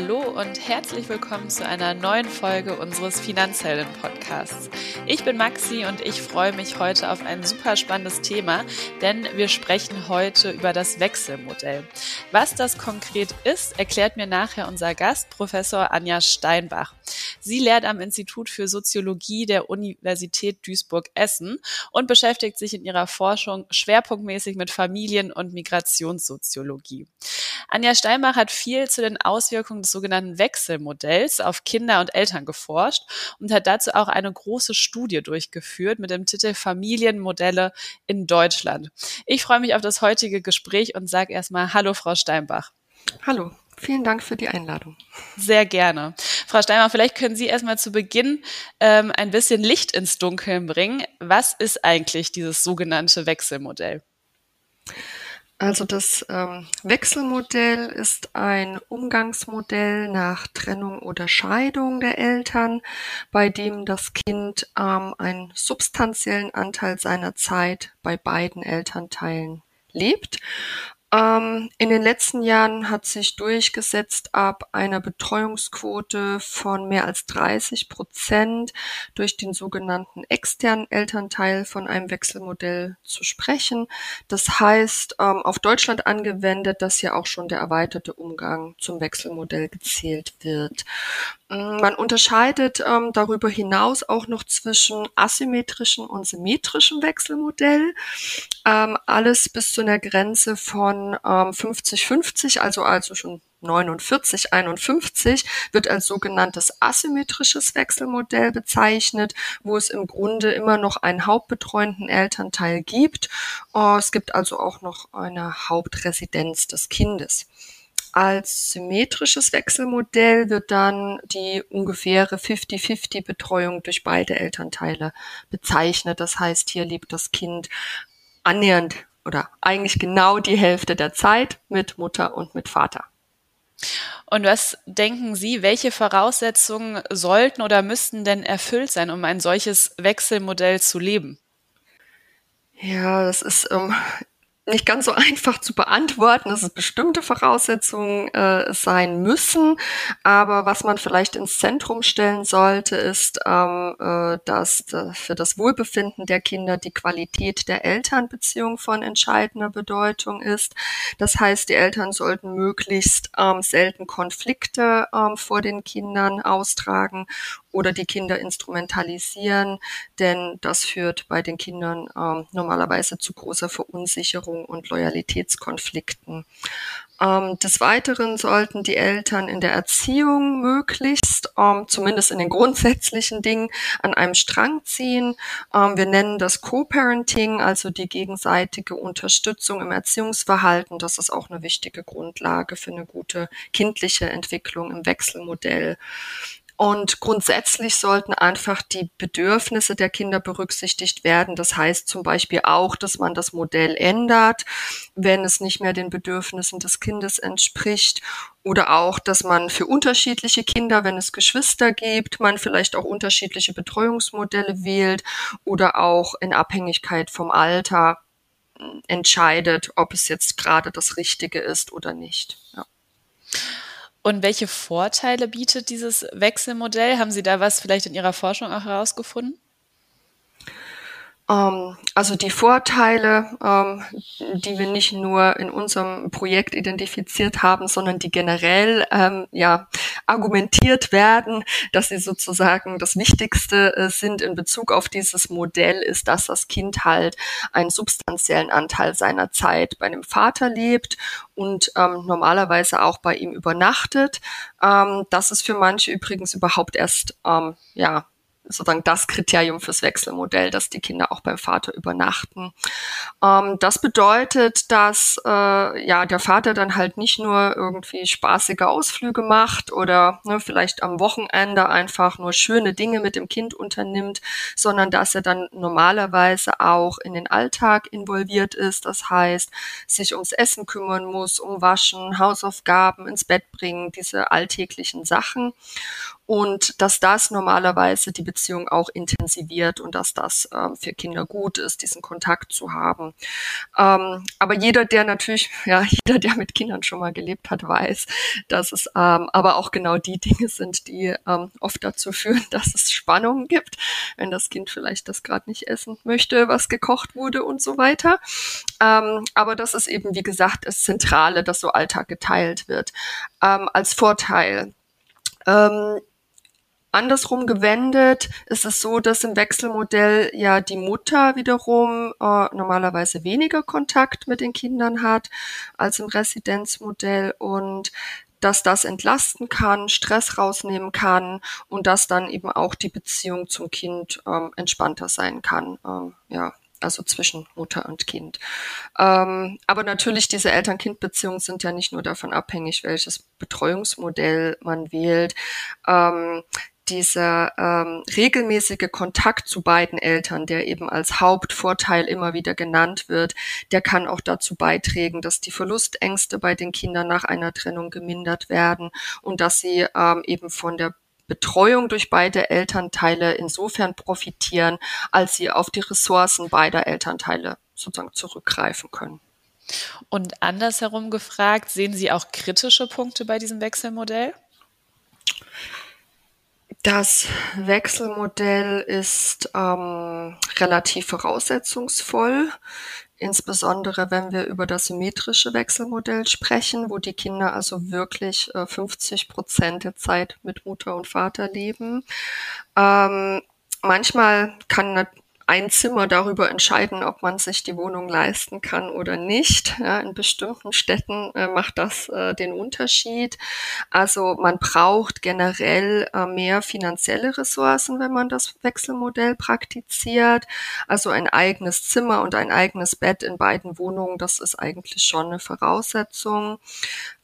Hallo und herzlich willkommen zu einer neuen Folge unseres Finanzhelden-Podcasts. Ich bin Maxi und ich freue mich heute auf ein super spannendes Thema, denn wir sprechen heute über das Wechselmodell. Was das konkret ist, erklärt mir nachher unser Gast, Professor Anja Steinbach. Sie lehrt am Institut für Soziologie der Universität Duisburg-Essen und beschäftigt sich in ihrer Forschung schwerpunktmäßig mit Familien- und Migrationssoziologie. Anja Steinbach hat viel zu den Auswirkungen des sogenannten Wechselmodells auf Kinder und Eltern geforscht und hat dazu auch eine große Studie durchgeführt mit dem Titel Familienmodelle in Deutschland. Ich freue mich auf das heutige Gespräch und sage erstmal Hallo, Frau Steinbach. Hallo. Vielen Dank für die Einladung. Sehr gerne. Frau Steinbach, vielleicht können Sie erstmal zu Beginn ähm, ein bisschen Licht ins Dunkeln bringen. Was ist eigentlich dieses sogenannte Wechselmodell? Also das ähm, Wechselmodell ist ein Umgangsmodell nach Trennung oder Scheidung der Eltern, bei dem das Kind ähm, einen substanziellen Anteil seiner Zeit bei beiden Elternteilen lebt ähm, in den letzten Jahren hat sich durchgesetzt, ab einer Betreuungsquote von mehr als 30 Prozent durch den sogenannten externen Elternteil von einem Wechselmodell zu sprechen. Das heißt, ähm, auf Deutschland angewendet, dass ja auch schon der erweiterte Umgang zum Wechselmodell gezählt wird. Mm, man unterscheidet ähm, darüber hinaus auch noch zwischen asymmetrischen und symmetrischen Wechselmodell. Ähm, alles bis zu einer Grenze von 50-50, ähm, also also schon 49, 51 wird als sogenanntes asymmetrisches Wechselmodell bezeichnet, wo es im Grunde immer noch einen hauptbetreuenden Elternteil gibt. Äh, es gibt also auch noch eine Hauptresidenz des Kindes. Als symmetrisches Wechselmodell wird dann die ungefähre 50-50 Betreuung durch beide Elternteile bezeichnet. Das heißt, hier lebt das Kind annähernd oder eigentlich genau die Hälfte der Zeit mit Mutter und mit Vater. Und was denken Sie, welche Voraussetzungen sollten oder müssten denn erfüllt sein, um ein solches Wechselmodell zu leben? Ja, das ist ähm, nicht ganz so einfach zu beantworten, dass es bestimmte Voraussetzungen äh, sein müssen. Aber was man vielleicht ins Zentrum stellen sollte, ist, ähm, äh, dass äh, für das Wohlbefinden der Kinder die Qualität der Elternbeziehung von entscheidender Bedeutung ist. Das heißt, die Eltern sollten möglichst ähm, selten Konflikte ähm, vor den Kindern austragen oder die Kinder instrumentalisieren, denn das führt bei den Kindern ähm, normalerweise zu großer Verunsicherung und Loyalitätskonflikten. Ähm, des Weiteren sollten die Eltern in der Erziehung möglichst, ähm, zumindest in den grundsätzlichen Dingen, an einem Strang ziehen. Ähm, wir nennen das Co-Parenting, also die gegenseitige Unterstützung im Erziehungsverhalten. Das ist auch eine wichtige Grundlage für eine gute kindliche Entwicklung im Wechselmodell. Und grundsätzlich sollten einfach die Bedürfnisse der Kinder berücksichtigt werden. Das heißt zum Beispiel auch, dass man das Modell ändert, wenn es nicht mehr den Bedürfnissen des Kindes entspricht. Oder auch, dass man für unterschiedliche Kinder, wenn es Geschwister gibt, man vielleicht auch unterschiedliche Betreuungsmodelle wählt oder auch in Abhängigkeit vom Alter entscheidet, ob es jetzt gerade das Richtige ist oder nicht. Ja. Und welche Vorteile bietet dieses Wechselmodell? Haben Sie da was vielleicht in Ihrer Forschung auch herausgefunden? Ähm, also die Vorteile, ähm, die wir nicht nur in unserem Projekt identifiziert haben, sondern die generell ähm, ja argumentiert werden, dass sie sozusagen das Wichtigste äh, sind in Bezug auf dieses Modell, ist, dass das Kind halt einen substanziellen Anteil seiner Zeit bei einem Vater lebt und ähm, normalerweise auch bei ihm übernachtet. Ähm, das ist für manche übrigens überhaupt erst ähm, ja sozusagen das Kriterium fürs Wechselmodell, dass die Kinder auch beim Vater übernachten. Ähm, das bedeutet, dass äh, ja der Vater dann halt nicht nur irgendwie spaßige Ausflüge macht oder ne, vielleicht am Wochenende einfach nur schöne Dinge mit dem Kind unternimmt, sondern dass er dann normalerweise auch in den Alltag involviert ist. Das heißt, sich ums Essen kümmern muss, um Waschen, Hausaufgaben, ins Bett bringen, diese alltäglichen Sachen. Und dass das normalerweise die Beziehung auch intensiviert und dass das ähm, für Kinder gut ist, diesen Kontakt zu haben. Ähm, aber jeder, der natürlich, ja, jeder, der mit Kindern schon mal gelebt hat, weiß, dass es ähm, aber auch genau die Dinge sind, die ähm, oft dazu führen, dass es Spannungen gibt, wenn das Kind vielleicht das gerade nicht essen möchte, was gekocht wurde und so weiter. Ähm, aber das ist eben, wie gesagt, das Zentrale, dass so Alltag geteilt wird. Ähm, als Vorteil. Ähm, Andersrum gewendet ist es so, dass im Wechselmodell ja die Mutter wiederum äh, normalerweise weniger Kontakt mit den Kindern hat als im Residenzmodell und dass das entlasten kann, Stress rausnehmen kann und dass dann eben auch die Beziehung zum Kind ähm, entspannter sein kann. Ähm, ja, also zwischen Mutter und Kind. Ähm, aber natürlich, diese Eltern-Kind-Beziehungen sind ja nicht nur davon abhängig, welches Betreuungsmodell man wählt. Ähm, dieser ähm, regelmäßige Kontakt zu beiden Eltern, der eben als Hauptvorteil immer wieder genannt wird, der kann auch dazu beitragen, dass die Verlustängste bei den Kindern nach einer Trennung gemindert werden und dass sie ähm, eben von der Betreuung durch beide Elternteile insofern profitieren, als sie auf die Ressourcen beider Elternteile sozusagen zurückgreifen können. Und andersherum gefragt, sehen Sie auch kritische Punkte bei diesem Wechselmodell? Das Wechselmodell ist ähm, relativ voraussetzungsvoll, insbesondere wenn wir über das symmetrische Wechselmodell sprechen, wo die Kinder also wirklich äh, 50 Prozent der Zeit mit Mutter und Vater leben. Ähm, manchmal kann ein Zimmer darüber entscheiden, ob man sich die Wohnung leisten kann oder nicht. Ja, in bestimmten Städten äh, macht das äh, den Unterschied. Also man braucht generell äh, mehr finanzielle Ressourcen, wenn man das Wechselmodell praktiziert. Also ein eigenes Zimmer und ein eigenes Bett in beiden Wohnungen, das ist eigentlich schon eine Voraussetzung.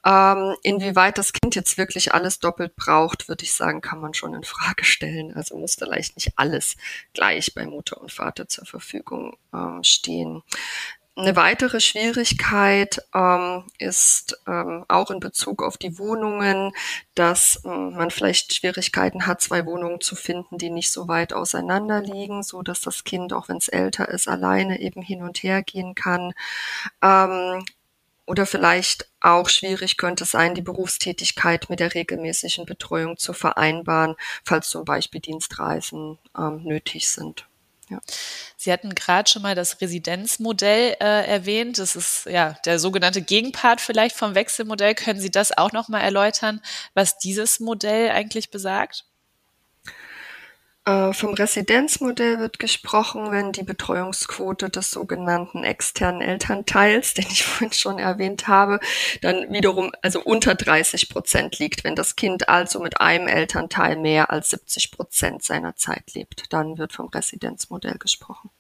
Ähm, inwieweit das Kind jetzt wirklich alles doppelt braucht, würde ich sagen, kann man schon in Frage stellen. Also muss vielleicht nicht alles gleich bei Mutter und Vater zur Verfügung ähm, stehen. Eine weitere Schwierigkeit ähm, ist ähm, auch in Bezug auf die Wohnungen, dass ähm, man vielleicht Schwierigkeiten hat, zwei Wohnungen zu finden, die nicht so weit auseinander liegen, so dass das Kind, auch wenn es älter ist, alleine eben hin und her gehen kann. Oder vielleicht auch schwierig könnte es sein, die Berufstätigkeit mit der regelmäßigen Betreuung zu vereinbaren, falls zum Beispiel Dienstreisen ähm, nötig sind. Ja. Sie hatten gerade schon mal das Residenzmodell äh, erwähnt. Das ist ja der sogenannte Gegenpart vielleicht vom Wechselmodell. Können Sie das auch noch mal erläutern, was dieses Modell eigentlich besagt? Äh, vom Residenzmodell wird gesprochen, wenn die Betreuungsquote des sogenannten externen Elternteils, den ich vorhin schon erwähnt habe, dann wiederum also unter 30 Prozent liegt. Wenn das Kind also mit einem Elternteil mehr als 70 Prozent seiner Zeit lebt, dann wird vom Residenzmodell gesprochen.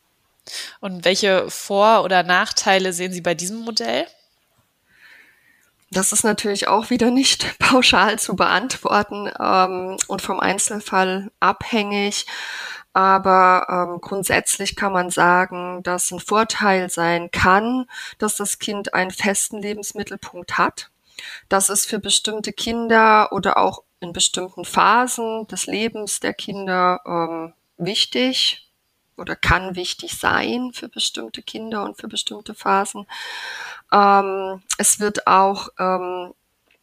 Und welche Vor- oder Nachteile sehen Sie bei diesem Modell? Das ist natürlich auch wieder nicht pauschal zu beantworten ähm, und vom Einzelfall abhängig. Aber ähm, grundsätzlich kann man sagen, dass ein Vorteil sein kann, dass das Kind einen festen Lebensmittelpunkt hat. Das ist für bestimmte Kinder oder auch in bestimmten Phasen des Lebens der Kinder ähm, wichtig oder kann wichtig sein für bestimmte Kinder und für bestimmte Phasen. Ähm, es wird auch ähm,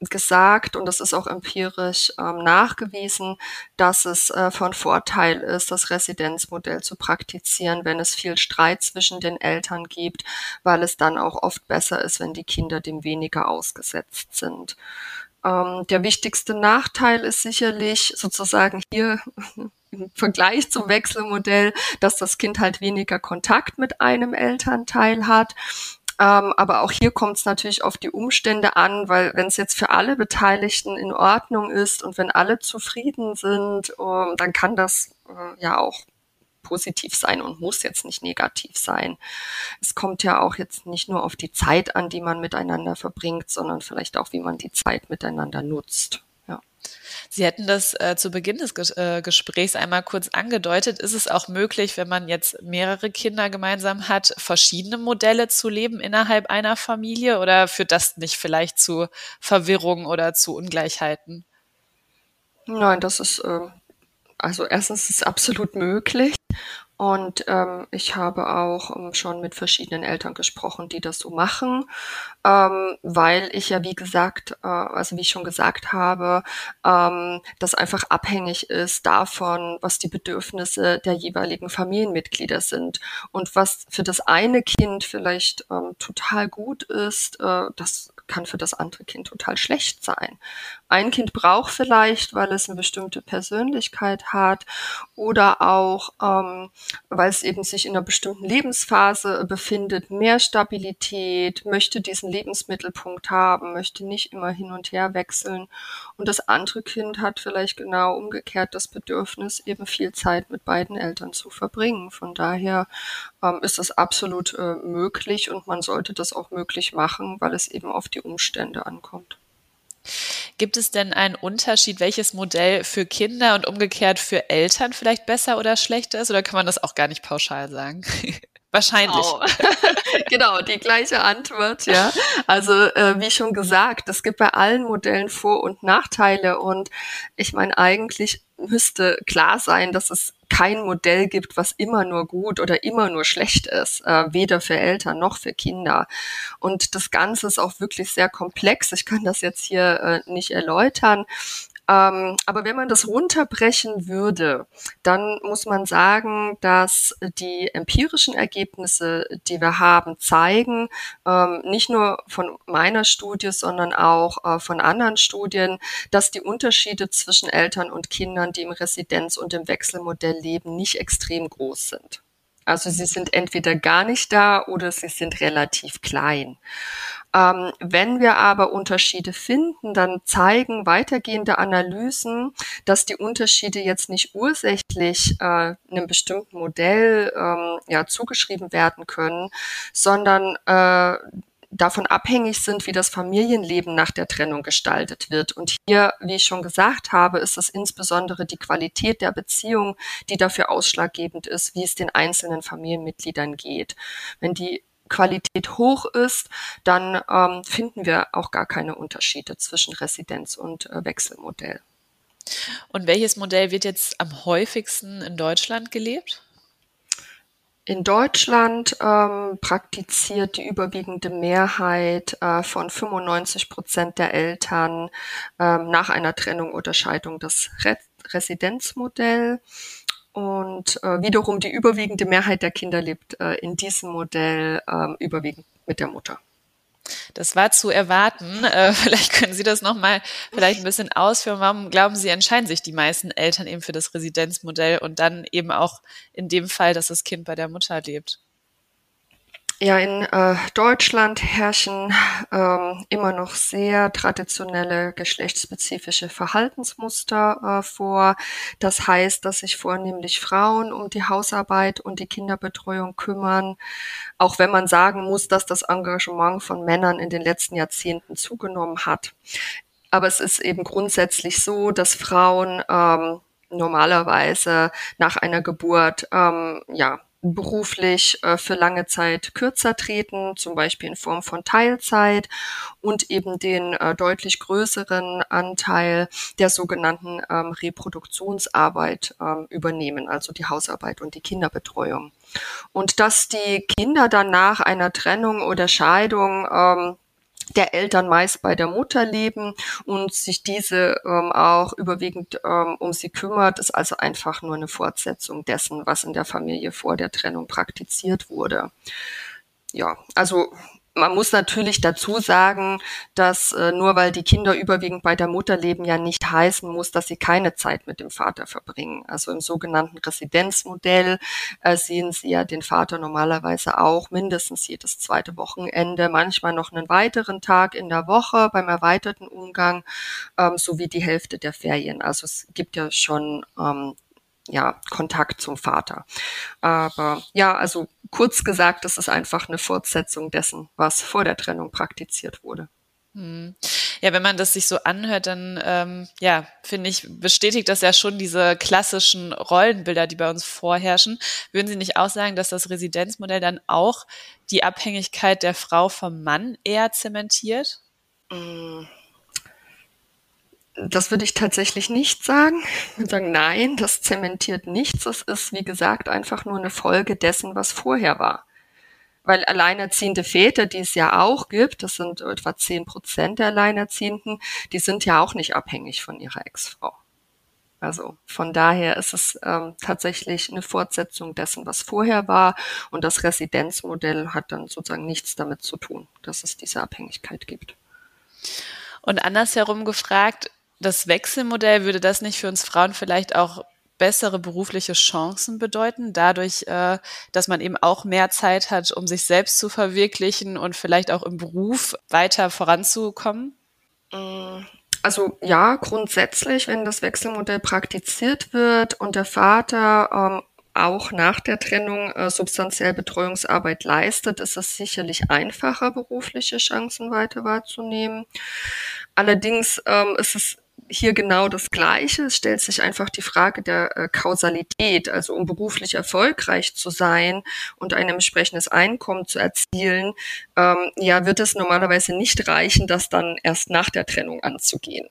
gesagt, und das ist auch empirisch ähm, nachgewiesen, dass es äh, von Vorteil ist, das Residenzmodell zu praktizieren, wenn es viel Streit zwischen den Eltern gibt, weil es dann auch oft besser ist, wenn die Kinder dem weniger ausgesetzt sind. Ähm, der wichtigste Nachteil ist sicherlich sozusagen hier im Vergleich zum Wechselmodell, dass das Kind halt weniger Kontakt mit einem Elternteil hat. Ähm, aber auch hier kommt es natürlich auf die Umstände an, weil wenn es jetzt für alle Beteiligten in Ordnung ist und wenn alle zufrieden sind, ähm, dann kann das äh, ja auch positiv sein und muss jetzt nicht negativ sein. Es kommt ja auch jetzt nicht nur auf die Zeit an, die man miteinander verbringt, sondern vielleicht auch, wie man die Zeit miteinander nutzt. Sie hätten das äh, zu Beginn des Ges äh, Gesprächs einmal kurz angedeutet. Ist es auch möglich, wenn man jetzt mehrere Kinder gemeinsam hat, verschiedene Modelle zu leben innerhalb einer Familie oder führt das nicht vielleicht zu Verwirrung oder zu Ungleichheiten? Nein, das ist, äh, also erstens ist absolut möglich. Und ähm, ich habe auch ähm, schon mit verschiedenen Eltern gesprochen, die das so machen, ähm, weil ich ja, wie gesagt, äh, also wie ich schon gesagt habe, ähm, das einfach abhängig ist davon, was die Bedürfnisse der jeweiligen Familienmitglieder sind. Und was für das eine Kind vielleicht ähm, total gut ist, äh, das kann für das andere Kind total schlecht sein. Ein Kind braucht vielleicht, weil es eine bestimmte Persönlichkeit hat oder auch, ähm, weil es eben sich in einer bestimmten Lebensphase befindet, mehr Stabilität, möchte diesen Lebensmittelpunkt haben, möchte nicht immer hin und her wechseln. Und das andere Kind hat vielleicht genau umgekehrt das Bedürfnis, eben viel Zeit mit beiden Eltern zu verbringen. Von daher ähm, ist das absolut äh, möglich und man sollte das auch möglich machen, weil es eben auf die Umstände ankommt. Gibt es denn einen Unterschied, welches Modell für Kinder und umgekehrt für Eltern vielleicht besser oder schlechter ist? Oder kann man das auch gar nicht pauschal sagen? Wahrscheinlich. Genau. genau, die gleiche Antwort, ja. Also äh, wie schon gesagt, es gibt bei allen Modellen Vor- und Nachteile und ich meine, eigentlich müsste klar sein, dass es kein Modell gibt, was immer nur gut oder immer nur schlecht ist, äh, weder für Eltern noch für Kinder. Und das Ganze ist auch wirklich sehr komplex. Ich kann das jetzt hier äh, nicht erläutern, ähm, aber wenn man das runterbrechen würde, dann muss man sagen, dass die empirischen Ergebnisse, die wir haben, zeigen, ähm, nicht nur von meiner Studie, sondern auch äh, von anderen Studien, dass die Unterschiede zwischen Eltern und Kindern, die im Residenz- und im Wechselmodell leben, nicht extrem groß sind. Also sie sind entweder gar nicht da oder sie sind relativ klein. Ähm, wenn wir aber Unterschiede finden, dann zeigen weitergehende Analysen, dass die Unterschiede jetzt nicht ursächlich äh, einem bestimmten Modell ähm, ja, zugeschrieben werden können, sondern äh, davon abhängig sind, wie das Familienleben nach der Trennung gestaltet wird. Und hier, wie ich schon gesagt habe, ist es insbesondere die Qualität der Beziehung, die dafür ausschlaggebend ist, wie es den einzelnen Familienmitgliedern geht. Wenn die Qualität hoch ist, dann ähm, finden wir auch gar keine Unterschiede zwischen Residenz und äh, Wechselmodell. Und welches Modell wird jetzt am häufigsten in Deutschland gelebt? In Deutschland ähm, praktiziert die überwiegende Mehrheit äh, von 95 Prozent der Eltern ähm, nach einer Trennung oder Scheidung das Re Residenzmodell. Und äh, wiederum die überwiegende Mehrheit der Kinder lebt äh, in diesem Modell äh, überwiegend mit der Mutter. Das war zu erwarten. Äh, vielleicht können Sie das nochmal vielleicht ein bisschen ausführen. Warum glauben Sie, entscheiden sich die meisten Eltern eben für das Residenzmodell und dann eben auch in dem Fall, dass das Kind bei der Mutter lebt? Ja, in äh, Deutschland herrschen ähm, immer noch sehr traditionelle geschlechtsspezifische Verhaltensmuster äh, vor. Das heißt, dass sich vornehmlich Frauen um die Hausarbeit und die Kinderbetreuung kümmern, auch wenn man sagen muss, dass das Engagement von Männern in den letzten Jahrzehnten zugenommen hat. Aber es ist eben grundsätzlich so, dass Frauen ähm, normalerweise nach einer Geburt ähm, ja beruflich äh, für lange Zeit kürzer treten, zum Beispiel in Form von Teilzeit und eben den äh, deutlich größeren Anteil der sogenannten ähm, Reproduktionsarbeit ähm, übernehmen, also die Hausarbeit und die Kinderbetreuung. Und dass die Kinder dann nach einer Trennung oder Scheidung ähm, der Eltern meist bei der Mutter leben und sich diese ähm, auch überwiegend ähm, um sie kümmert, ist also einfach nur eine Fortsetzung dessen, was in der Familie vor der Trennung praktiziert wurde. Ja, also man muss natürlich dazu sagen, dass äh, nur weil die Kinder überwiegend bei der Mutter leben, ja nicht heißen muss, dass sie keine Zeit mit dem Vater verbringen. Also im sogenannten Residenzmodell äh, sehen sie ja den Vater normalerweise auch mindestens jedes zweite Wochenende, manchmal noch einen weiteren Tag in der Woche beim erweiterten Umgang, ähm, sowie die Hälfte der Ferien. Also es gibt ja schon ähm, ja, Kontakt zum Vater. Aber ja, also kurz gesagt, das ist einfach eine Fortsetzung dessen, was vor der Trennung praktiziert wurde. Hm. Ja, wenn man das sich so anhört, dann ähm, ja, finde ich, bestätigt das ja schon diese klassischen Rollenbilder, die bei uns vorherrschen. Würden Sie nicht auch sagen, dass das Residenzmodell dann auch die Abhängigkeit der Frau vom Mann eher zementiert? Hm Das würde ich tatsächlich nicht sagen. Ich würde sagen, nein, das zementiert nichts. Es ist, wie gesagt, einfach nur eine Folge dessen, was vorher war. Weil alleinerziehende Väter, die es ja auch gibt, das sind etwa zehn Prozent der Alleinerziehenden, die sind ja auch nicht abhängig von ihrer Ex-Frau. Also von daher ist es ähm, tatsächlich eine Fortsetzung dessen, was vorher war. Und das Residenzmodell hat dann sozusagen nichts damit zu tun, dass es diese Abhängigkeit gibt. Und andersherum gefragt, das Wechselmodell würde das nicht für uns Frauen vielleicht auch bessere berufliche Chancen bedeuten, dadurch, äh, dass man eben auch mehr Zeit hat, um sich selbst zu verwirklichen und vielleicht auch im Beruf weiter voranzukommen? Mm, also ja, grundsätzlich, wenn das Wechselmodell praktiziert wird und der Vater ähm, auch nach der Trennung äh, substanziell Betreuungsarbeit leistet, ist es sicherlich einfacher, berufliche Chancen weiter wahrzunehmen. Allerdings ähm, ist es hier genau das Gleiche. Es stellt sich einfach die Frage der äh, Kausalität. Also um beruflich erfolgreich zu sein und ein entsprechendes Einkommen zu erzielen, ähm, ja, wird es normalerweise nicht reichen, das dann erst nach der Trennung anzugehen.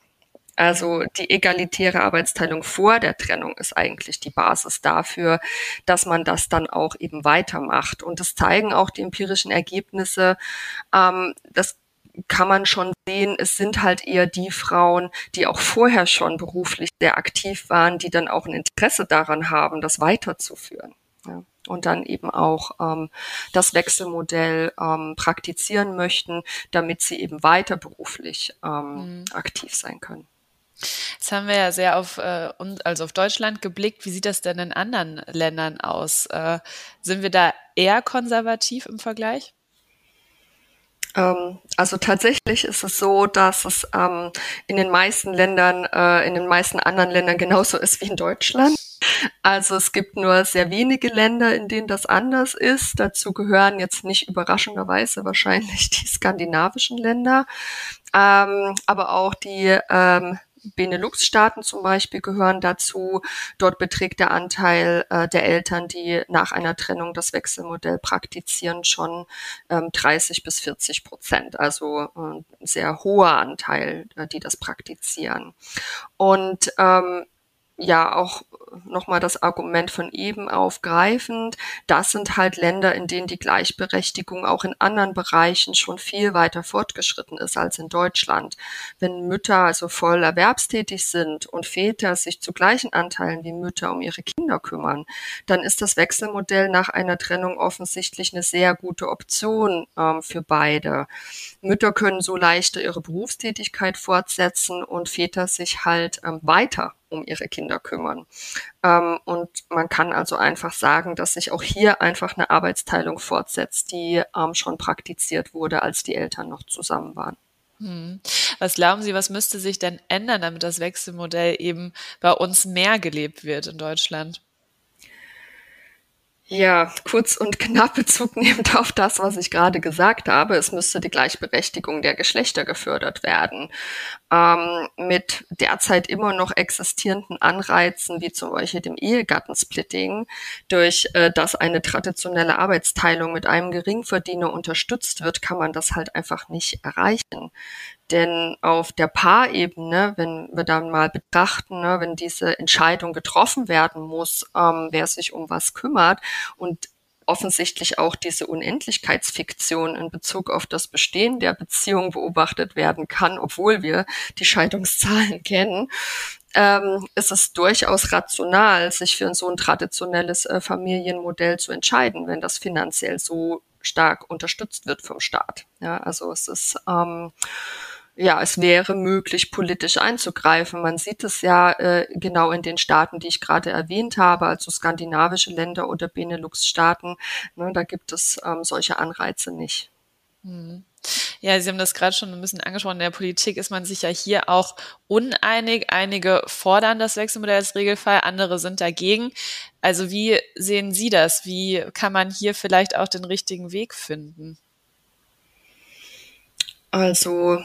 Also die egalitäre Arbeitsteilung vor der Trennung ist eigentlich die Basis dafür, dass man das dann auch eben weitermacht. Und das zeigen auch die empirischen Ergebnisse. Ähm, das kann man schon sehen, es sind halt eher die Frauen, die auch vorher schon beruflich sehr aktiv waren, die dann auch ein Interesse daran haben, das weiterzuführen. Ja. Und dann eben auch ähm, das Wechselmodell ähm, praktizieren möchten, damit sie eben weiter beruflich ähm, mhm. aktiv sein können. Jetzt haben wir ja sehr auf, äh, also auf Deutschland geblickt. Wie sieht das denn in anderen Ländern aus? Äh, sind wir da eher konservativ im Vergleich? Ähm, also tatsächlich ist es so, dass es ähm, in den meisten Ländern, äh, in den meisten anderen Ländern genauso ist wie in Deutschland. Also es gibt nur sehr wenige Länder, in denen das anders ist. Dazu gehören jetzt nicht überraschenderweise wahrscheinlich die skandinavischen Länder, ähm, aber auch die ähm, Benelux-Staaten zum Beispiel gehören dazu. Dort beträgt der Anteil äh, der Eltern, die nach einer Trennung das Wechselmodell praktizieren, schon ähm, 30 bis 40 Prozent. Also äh, sehr hoher Anteil, äh, die das praktizieren. Und ähm, ja auch nochmal das Argument von eben aufgreifend. Das sind halt Länder, in denen die Gleichberechtigung auch in anderen Bereichen schon viel weiter fortgeschritten ist als in Deutschland. Wenn Mütter also voll erwerbstätig sind und Väter sich zu gleichen Anteilen wie Mütter um ihre Kinder kümmern, dann ist das Wechselmodell nach einer Trennung offensichtlich eine sehr gute Option ähm, für beide. Mütter können so leichter ihre Berufstätigkeit fortsetzen und Väter sich halt ähm, weiter um ihre Kinder kümmern. Ähm, und man kann also einfach sagen, dass sich auch hier einfach eine Arbeitsteilung fortsetzt, die ähm, schon praktiziert wurde, als die Eltern noch zusammen waren. Hm. Was glauben Sie, was müsste sich denn ändern, damit das Wechselmodell eben bei uns mehr gelebt wird in Deutschland? Ja, kurz und knapp Bezug nehmend auf das, was ich gerade gesagt habe. Es müsste die Gleichberechtigung der Geschlechter gefördert werden. Ähm, mit derzeit immer noch existierenden Anreizen, wie zum Beispiel dem Ehegattensplitting, durch äh, das eine traditionelle Arbeitsteilung mit einem Geringverdiener unterstützt wird, kann man das halt einfach nicht erreichen. Denn auf der Paarebene, wenn wir dann mal betrachten, ne, wenn diese Entscheidung getroffen werden muss, ähm, wer sich um was kümmert und offensichtlich auch diese Unendlichkeitsfiktion in Bezug auf das Bestehen der Beziehung beobachtet werden kann, obwohl wir die Scheidungszahlen kennen, ähm, ist es durchaus rational, sich für so ein traditionelles äh, Familienmodell zu entscheiden, wenn das finanziell so stark unterstützt wird vom Staat. Ja, also es ist ähm, ja, es wäre möglich, politisch einzugreifen. Man sieht es ja äh, genau in den Staaten, die ich gerade erwähnt habe, also skandinavische Länder oder Benelux-Staaten. Ne, da gibt es ähm, solche Anreize nicht. Hm. Ja, Sie haben das gerade schon ein bisschen angesprochen. In der Politik ist man sich ja hier auch uneinig. Einige fordern das Wechselmodell als Regelfall, andere sind dagegen. Also wie sehen Sie das? Wie kann man hier vielleicht auch den richtigen Weg finden? Also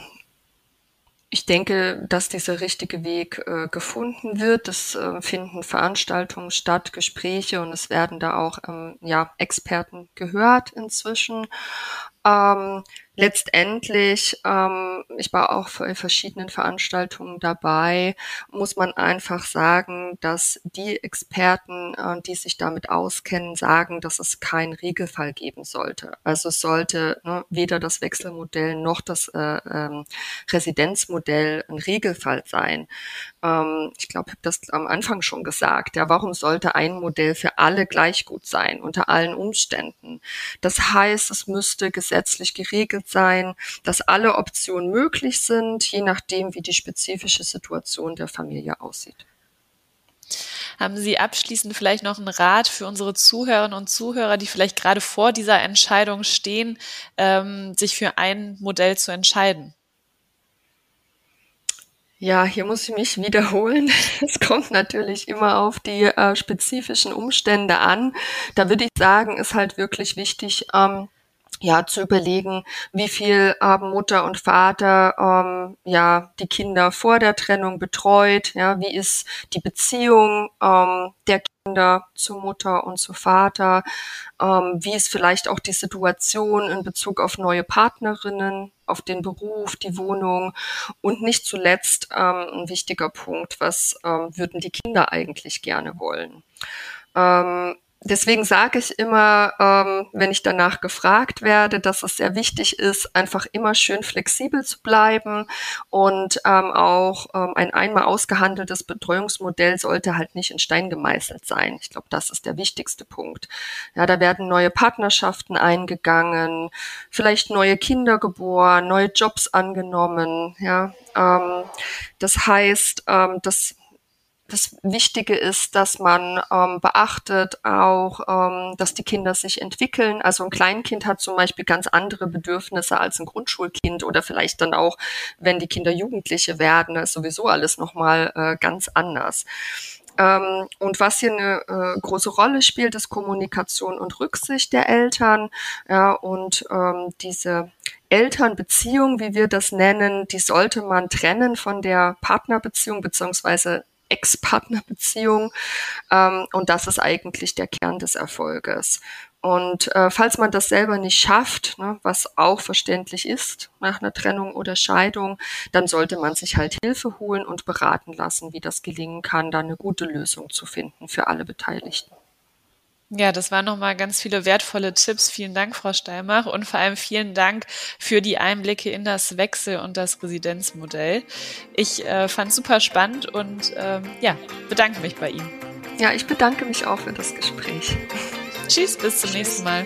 ich denke, dass dieser richtige Weg äh, gefunden wird. Es äh, finden Veranstaltungen statt, Gespräche und es werden da auch ähm, ja, Experten gehört inzwischen. Ähm, letztendlich, ähm, ich war auch bei verschiedenen Veranstaltungen dabei, muss man einfach sagen, dass die Experten, äh, die sich damit auskennen, sagen, dass es keinen Regelfall geben sollte. Also es sollte ne, weder das Wechselmodell noch das äh, ähm, Residenzmodell ein Regelfall sein. Ähm, ich glaube, ich habe das am Anfang schon gesagt. Ja, warum sollte ein Modell für alle gleich gut sein unter allen Umständen? Das heißt, es müsste gesetzlich geregelt sein, dass alle Optionen möglich sind, je nachdem, wie die spezifische Situation der Familie aussieht. Haben Sie abschließend vielleicht noch einen Rat für unsere Zuhörerinnen und Zuhörer, die vielleicht gerade vor dieser Entscheidung stehen, ähm, sich für ein Modell zu entscheiden? Ja, hier muss ich mich wiederholen. Es kommt natürlich immer auf die äh, spezifischen Umstände an. Da würde ich sagen, ist halt wirklich wichtig, ähm, ja, zu überlegen, wie viel haben Mutter und Vater ähm, ja die Kinder vor der Trennung betreut, ja, wie ist die Beziehung ähm, der Kinder zu Mutter und zu Vater, ähm, wie ist vielleicht auch die Situation in Bezug auf neue Partnerinnen, auf den Beruf, die Wohnung und nicht zuletzt ähm, ein wichtiger Punkt, was ähm, würden die Kinder eigentlich gerne wollen. Ähm, Deswegen sage ich immer, ähm, wenn ich danach gefragt werde, dass es sehr wichtig ist, einfach immer schön flexibel zu bleiben und ähm, auch ähm, ein einmal ausgehandeltes Betreuungsmodell sollte halt nicht in Stein gemeißelt sein. Ich glaube, das ist der wichtigste Punkt. Ja, da werden neue Partnerschaften eingegangen, vielleicht neue Kinder geboren, neue Jobs angenommen. Ja, ähm, das heißt, ähm, dass das Wichtige ist, dass man ähm, beachtet auch, ähm, dass die Kinder sich entwickeln. Also ein Kleinkind hat zum Beispiel ganz andere Bedürfnisse als ein Grundschulkind oder vielleicht dann auch, wenn die Kinder Jugendliche werden, ist sowieso alles nochmal äh, ganz anders. Ähm, und was hier eine äh, große Rolle spielt, ist Kommunikation und Rücksicht der Eltern. Ja, und ähm, diese Elternbeziehung, wie wir das nennen, die sollte man trennen von der Partnerbeziehung beziehungsweise Ex-Partner-Beziehung. Ähm, und das ist eigentlich der Kern des Erfolges. Und äh, falls man das selber nicht schafft, ne, was auch verständlich ist nach einer Trennung oder Scheidung, dann sollte man sich halt Hilfe holen und beraten lassen, wie das gelingen kann, da eine gute Lösung zu finden für alle Beteiligten. Ja, das waren nochmal ganz viele wertvolle Tipps. Vielen Dank, Frau Steimach. Und vor allem vielen Dank für die Einblicke in das Wechsel- und das Residenzmodell. Ich äh, fand es super spannend und ähm, ja, bedanke mich bei Ihnen. Ja, ich bedanke mich auch für das Gespräch. Tschüss, bis zum Tschüss. nächsten Mal.